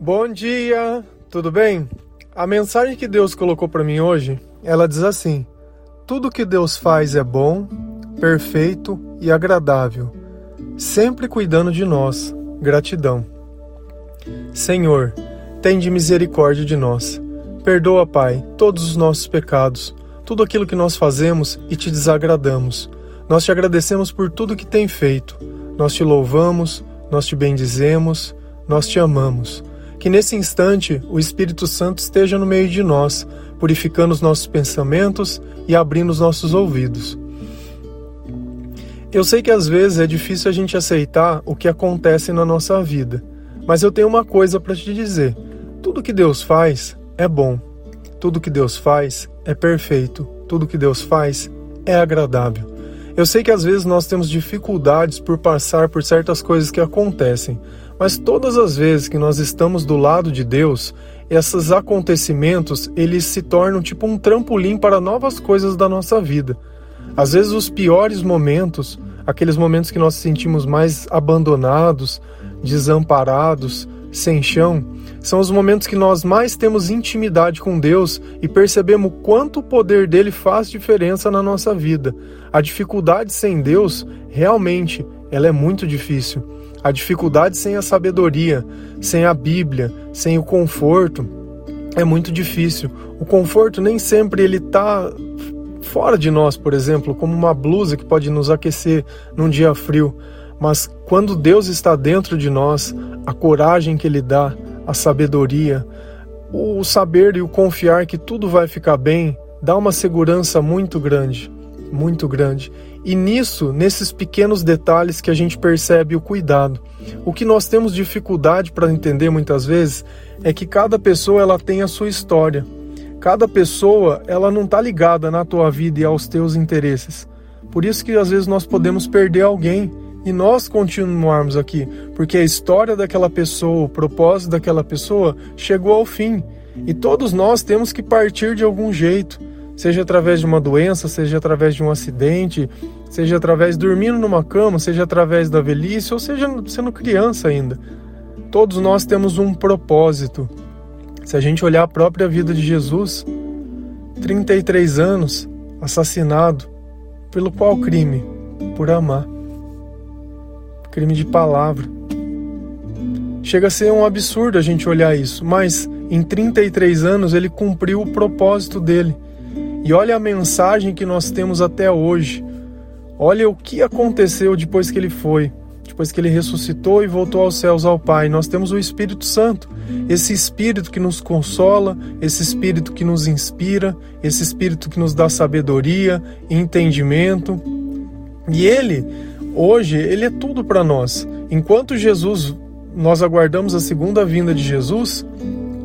Bom dia, tudo bem? A mensagem que Deus colocou para mim hoje, ela diz assim: Tudo que Deus faz é bom, perfeito e agradável, sempre cuidando de nós. Gratidão. Senhor, tende misericórdia de nós. Perdoa, Pai, todos os nossos pecados, tudo aquilo que nós fazemos e te desagradamos. Nós te agradecemos por tudo que tem feito. Nós te louvamos, nós te bendizemos, nós te amamos. Que nesse instante o Espírito Santo esteja no meio de nós, purificando os nossos pensamentos e abrindo os nossos ouvidos. Eu sei que às vezes é difícil a gente aceitar o que acontece na nossa vida, mas eu tenho uma coisa para te dizer: tudo que Deus faz é bom, tudo que Deus faz é perfeito, tudo que Deus faz é agradável. Eu sei que às vezes nós temos dificuldades por passar por certas coisas que acontecem, mas todas as vezes que nós estamos do lado de Deus, esses acontecimentos, eles se tornam tipo um trampolim para novas coisas da nossa vida. Às vezes os piores momentos, aqueles momentos que nós sentimos mais abandonados, desamparados, sem chão, são os momentos que nós mais temos intimidade com Deus e percebemos quanto o poder dele faz diferença na nossa vida. A dificuldade sem Deus, realmente, ela é muito difícil. A dificuldade sem a sabedoria, sem a Bíblia, sem o conforto, é muito difícil. O conforto nem sempre ele está fora de nós, por exemplo, como uma blusa que pode nos aquecer num dia frio. Mas quando Deus está dentro de nós, a coragem que Ele dá, a sabedoria, o saber e o confiar que tudo vai ficar bem, dá uma segurança muito grande, muito grande. E nisso, nesses pequenos detalhes que a gente percebe o cuidado. O que nós temos dificuldade para entender muitas vezes é que cada pessoa ela tem a sua história. Cada pessoa ela não está ligada na tua vida e aos teus interesses. Por isso que às vezes nós podemos perder alguém e nós continuarmos aqui, porque a história daquela pessoa, o propósito daquela pessoa chegou ao fim. E todos nós temos que partir de algum jeito seja através de uma doença, seja através de um acidente, seja através dormindo numa cama, seja através da velhice, ou seja sendo criança ainda. Todos nós temos um propósito. Se a gente olhar a própria vida de Jesus, 33 anos, assassinado, pelo qual crime? Por amar. Crime de palavra. Chega a ser um absurdo a gente olhar isso, mas em 33 anos ele cumpriu o propósito dele e olha a mensagem que nós temos até hoje. Olha o que aconteceu depois que ele foi, depois que ele ressuscitou e voltou aos céus ao Pai. Nós temos o Espírito Santo, esse Espírito que nos consola, esse Espírito que nos inspira, esse Espírito que nos dá sabedoria, entendimento. E ele, hoje, ele é tudo para nós. Enquanto Jesus, nós aguardamos a segunda vinda de Jesus,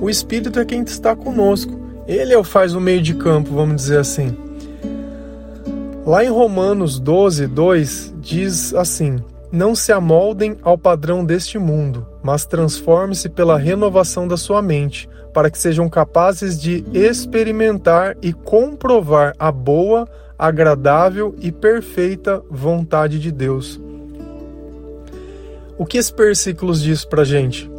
o Espírito é quem está conosco. Ele é o faz o meio de campo, vamos dizer assim. Lá em Romanos 12, 2, diz assim: Não se amoldem ao padrão deste mundo, mas transforme-se pela renovação da sua mente, para que sejam capazes de experimentar e comprovar a boa, agradável e perfeita vontade de Deus. O que esse versículo diz para gente?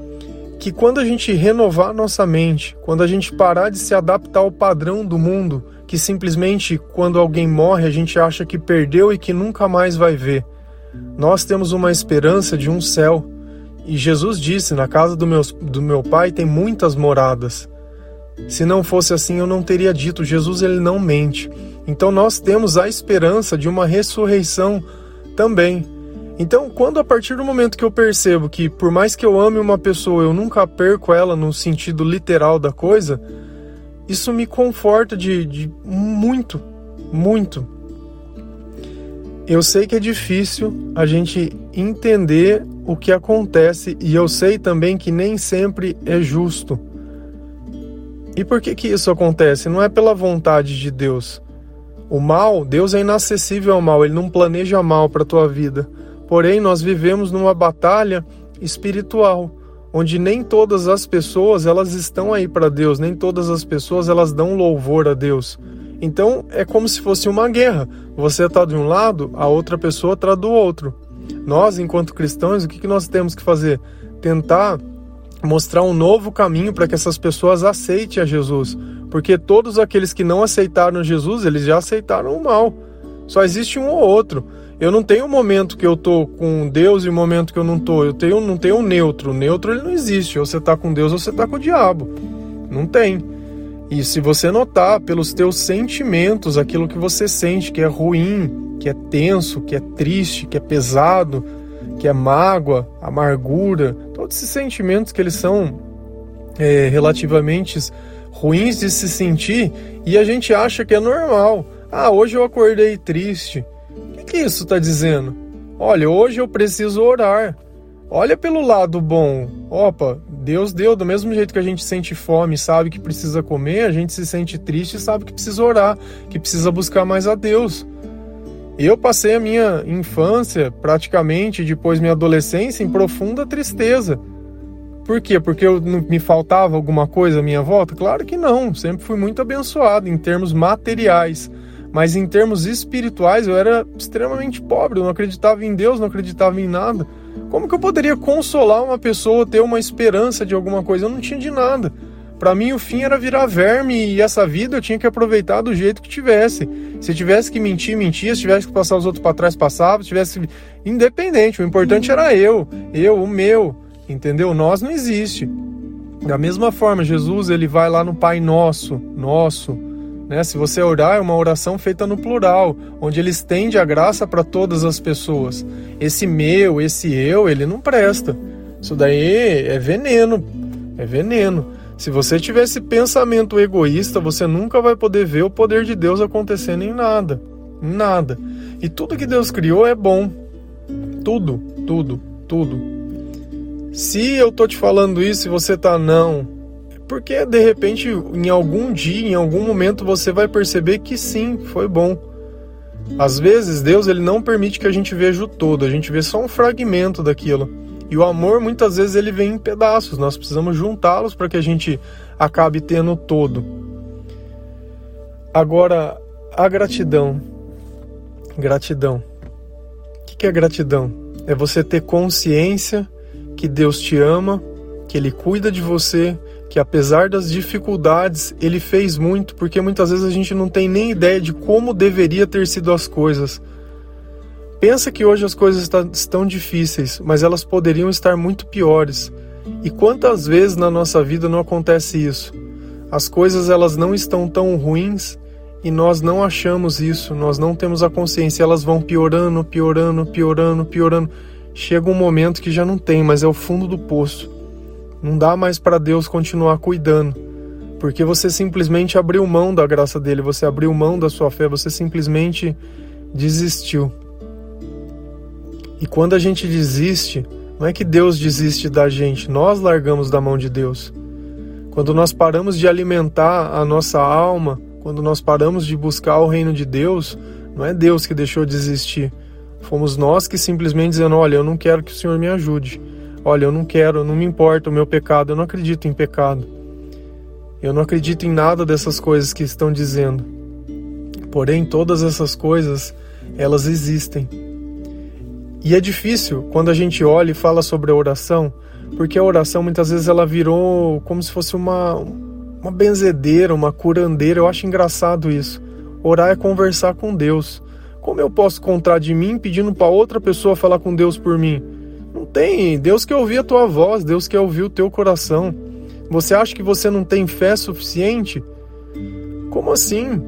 Que quando a gente renovar nossa mente, quando a gente parar de se adaptar ao padrão do mundo, que simplesmente quando alguém morre a gente acha que perdeu e que nunca mais vai ver, nós temos uma esperança de um céu. E Jesus disse: Na casa do meu, do meu pai tem muitas moradas. Se não fosse assim, eu não teria dito. Jesus ele não mente. Então nós temos a esperança de uma ressurreição também. Então, quando a partir do momento que eu percebo que por mais que eu ame uma pessoa, eu nunca perco ela no sentido literal da coisa, isso me conforta de, de muito, muito. Eu sei que é difícil a gente entender o que acontece e eu sei também que nem sempre é justo. E por que que isso acontece? Não é pela vontade de Deus. O mal, Deus é inacessível ao mal, ele não planeja mal para tua vida. Porém, nós vivemos numa batalha espiritual, onde nem todas as pessoas elas estão aí para Deus, nem todas as pessoas elas dão louvor a Deus. Então é como se fosse uma guerra. Você está de um lado, a outra pessoa está do outro. Nós, enquanto cristãos, o que, que nós temos que fazer? Tentar mostrar um novo caminho para que essas pessoas aceitem a Jesus, porque todos aqueles que não aceitaram Jesus, eles já aceitaram o mal. Só existe um ou outro. Eu não tenho um momento que eu tô com Deus e um momento que eu não tô. Eu tenho, não tenho um neutro. O neutro ele não existe. Ou você tá com Deus ou você tá com o diabo. Não tem. E se você notar pelos teus sentimentos, aquilo que você sente que é ruim, que é tenso, que é triste, que é pesado, que é mágoa, amargura, todos esses sentimentos que eles são é, relativamente ruins de se sentir e a gente acha que é normal. Ah, hoje eu acordei triste que isso está dizendo? Olha, hoje eu preciso orar. Olha pelo lado bom. Opa, Deus deu, do mesmo jeito que a gente sente fome, sabe que precisa comer, a gente se sente triste e sabe que precisa orar, que precisa buscar mais a Deus. Eu passei a minha infância, praticamente depois minha adolescência, em profunda tristeza. Por quê? Porque eu, me faltava alguma coisa à minha volta? Claro que não, sempre fui muito abençoado em termos materiais mas em termos espirituais eu era extremamente pobre, eu não acreditava em Deus, não acreditava em nada. Como que eu poderia consolar uma pessoa, ter uma esperança de alguma coisa? Eu não tinha de nada. Para mim o fim era virar verme e essa vida eu tinha que aproveitar do jeito que tivesse. Se tivesse que mentir, mentia, se tivesse que passar os outros para trás, passava, se tivesse independente, o importante era eu, eu, o meu, entendeu? Nós não existe. Da mesma forma, Jesus, ele vai lá no Pai Nosso, nosso, né? Se você orar, é uma oração feita no plural, onde ele estende a graça para todas as pessoas. Esse meu, esse eu, ele não presta. Isso daí é veneno, é veneno. Se você tiver esse pensamento egoísta, você nunca vai poder ver o poder de Deus acontecendo em nada. Em nada. E tudo que Deus criou é bom. Tudo, tudo, tudo. Se eu tô te falando isso e você tá não, porque de repente, em algum dia, em algum momento, você vai perceber que sim, foi bom. Às vezes, Deus ele não permite que a gente veja o todo, a gente vê só um fragmento daquilo. E o amor, muitas vezes, ele vem em pedaços, nós precisamos juntá-los para que a gente acabe tendo o todo. Agora, a gratidão. Gratidão. O que é gratidão? É você ter consciência que Deus te ama, que Ele cuida de você, que apesar das dificuldades, ele fez muito, porque muitas vezes a gente não tem nem ideia de como deveria ter sido as coisas. Pensa que hoje as coisas estão difíceis, mas elas poderiam estar muito piores. E quantas vezes na nossa vida não acontece isso? As coisas elas não estão tão ruins e nós não achamos isso, nós não temos a consciência, elas vão piorando, piorando, piorando, piorando. Chega um momento que já não tem, mas é o fundo do poço. Não dá mais para Deus continuar cuidando, porque você simplesmente abriu mão da graça dele, você abriu mão da sua fé, você simplesmente desistiu. E quando a gente desiste, não é que Deus desiste da gente, nós largamos da mão de Deus. Quando nós paramos de alimentar a nossa alma, quando nós paramos de buscar o reino de Deus, não é Deus que deixou de existir. Fomos nós que simplesmente dizendo: Olha, eu não quero que o Senhor me ajude. Olha, eu não quero, não me importa o meu pecado, eu não acredito em pecado. Eu não acredito em nada dessas coisas que estão dizendo. Porém, todas essas coisas, elas existem. E é difícil quando a gente olha e fala sobre a oração, porque a oração muitas vezes ela virou como se fosse uma, uma benzedeira, uma curandeira. Eu acho engraçado isso. Orar é conversar com Deus. Como eu posso contar de mim pedindo para outra pessoa falar com Deus por mim? Tem. Deus quer ouvir a tua voz, Deus quer ouvir o teu coração. Você acha que você não tem fé suficiente? Como assim?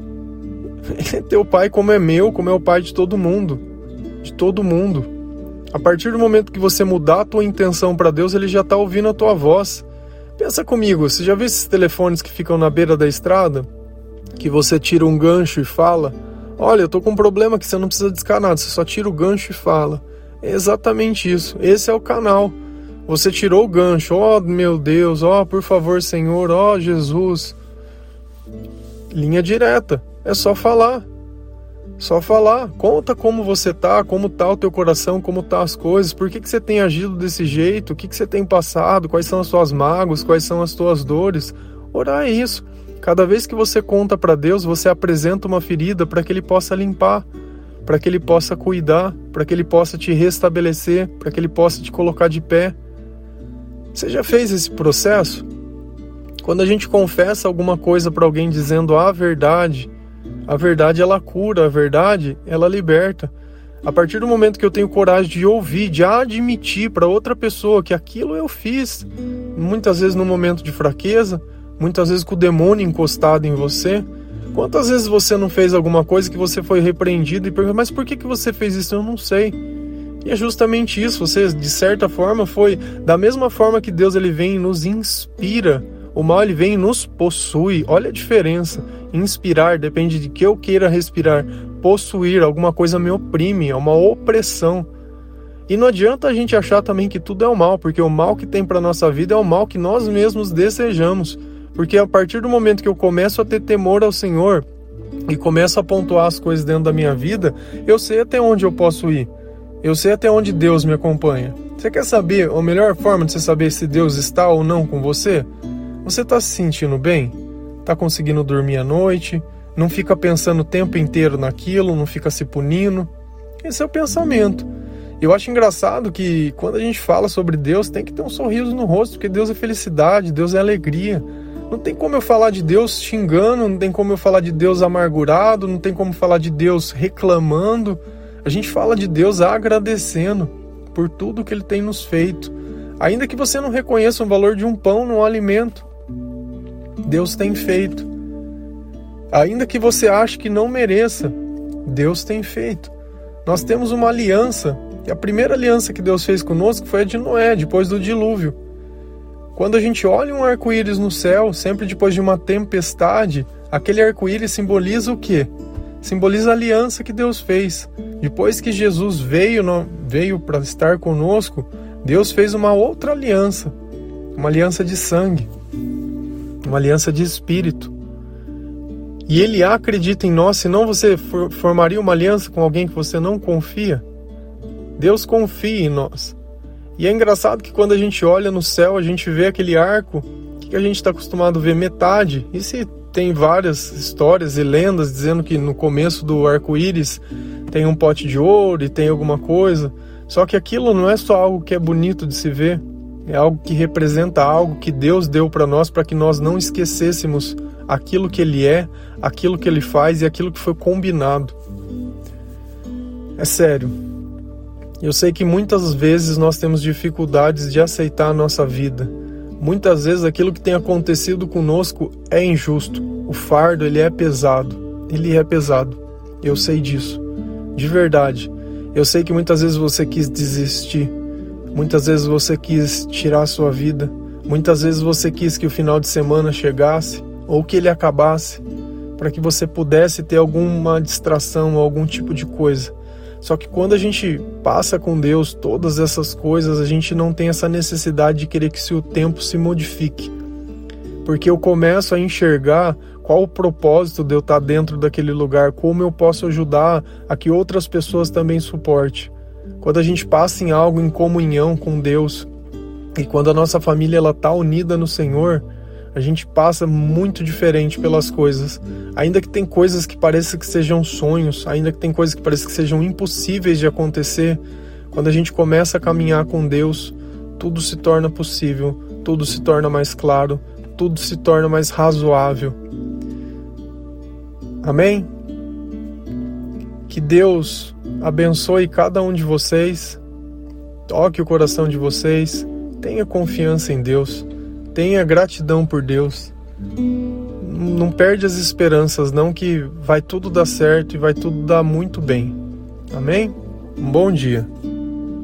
É teu pai, como é meu, como é o pai de todo mundo. De todo mundo. A partir do momento que você mudar a tua intenção para Deus, ele já está ouvindo a tua voz. Pensa comigo, você já viu esses telefones que ficam na beira da estrada? Que você tira um gancho e fala: Olha, eu tô com um problema que você não precisa descar nada, você só tira o gancho e fala. Exatamente isso. Esse é o canal. Você tirou o gancho. Oh, meu Deus. Oh, por favor, Senhor. Oh, Jesus. Linha direta. É só falar. Só falar. Conta como você tá, como tá o teu coração, como tá as coisas, por que, que você tem agido desse jeito, o que, que você tem passado, quais são as suas mágoas, quais são as tuas dores. Orar é isso. Cada vez que você conta para Deus, você apresenta uma ferida para que Ele possa limpar para que Ele possa cuidar, para que Ele possa te restabelecer, para que Ele possa te colocar de pé. Você já fez esse processo? Quando a gente confessa alguma coisa para alguém dizendo a verdade, a verdade ela cura, a verdade ela liberta. A partir do momento que eu tenho coragem de ouvir, de admitir para outra pessoa que aquilo eu fiz, muitas vezes no momento de fraqueza, muitas vezes com o demônio encostado em você. Quantas vezes você não fez alguma coisa que você foi repreendido e perguntou, mas por que, que você fez isso? Eu não sei. E é justamente isso, você de certa forma foi da mesma forma que Deus ele vem e nos inspira, o mal ele vem e nos possui. Olha a diferença. Inspirar depende de que eu queira respirar. Possuir alguma coisa me oprime, é uma opressão. E não adianta a gente achar também que tudo é o mal, porque o mal que tem para nossa vida é o mal que nós mesmos desejamos. Porque a partir do momento que eu começo a ter temor ao Senhor e começo a pontuar as coisas dentro da minha vida, eu sei até onde eu posso ir. Eu sei até onde Deus me acompanha. Você quer saber a melhor forma de você saber se Deus está ou não com você? Você está se sentindo bem? Está conseguindo dormir à noite? Não fica pensando o tempo inteiro naquilo, não fica se punindo? Esse é o pensamento. Eu acho engraçado que quando a gente fala sobre Deus, tem que ter um sorriso no rosto, porque Deus é felicidade, Deus é alegria. Não tem como eu falar de Deus xingando, não tem como eu falar de Deus amargurado, não tem como falar de Deus reclamando. A gente fala de Deus agradecendo por tudo que Ele tem nos feito. Ainda que você não reconheça o valor de um pão num alimento, Deus tem feito. Ainda que você ache que não mereça, Deus tem feito. Nós temos uma aliança, e a primeira aliança que Deus fez conosco foi a de Noé, depois do dilúvio. Quando a gente olha um arco-íris no céu, sempre depois de uma tempestade, aquele arco-íris simboliza o quê? Simboliza a aliança que Deus fez. Depois que Jesus veio, veio para estar conosco, Deus fez uma outra aliança, uma aliança de sangue, uma aliança de espírito. E Ele acredita em nós, senão você formaria uma aliança com alguém que você não confia. Deus confia em nós. E é engraçado que quando a gente olha no céu, a gente vê aquele arco que a gente está acostumado a ver metade. E se tem várias histórias e lendas dizendo que no começo do arco-íris tem um pote de ouro e tem alguma coisa. Só que aquilo não é só algo que é bonito de se ver, é algo que representa algo que Deus deu para nós para que nós não esquecêssemos aquilo que Ele é, aquilo que Ele faz e aquilo que foi combinado. É sério. Eu sei que muitas vezes nós temos dificuldades de aceitar a nossa vida Muitas vezes aquilo que tem acontecido conosco é injusto. O fardo ele é pesado. Ele é pesado. Eu sei disso. De verdade. Eu sei que muitas vezes você quis desistir. Muitas vezes você quis tirar a sua vida. Muitas vezes você quis que o final de semana chegasse ou que ele acabasse para que você pudesse ter alguma distração ou algum tipo de coisa. Só que quando a gente passa com Deus todas essas coisas, a gente não tem essa necessidade de querer que o tempo se modifique. Porque eu começo a enxergar qual o propósito de eu estar dentro daquele lugar, como eu posso ajudar a que outras pessoas também suportem. Quando a gente passa em algo em comunhão com Deus e quando a nossa família ela tá unida no Senhor, a gente passa muito diferente pelas coisas. Ainda que tem coisas que parecem que sejam sonhos, ainda que tem coisas que parecem que sejam impossíveis de acontecer, quando a gente começa a caminhar com Deus, tudo se torna possível, tudo se torna mais claro, tudo se torna mais razoável. Amém? Que Deus abençoe cada um de vocês, toque o coração de vocês, tenha confiança em Deus. Tenha gratidão por Deus. Não perde as esperanças, não, que vai tudo dar certo e vai tudo dar muito bem. Amém? Um bom dia.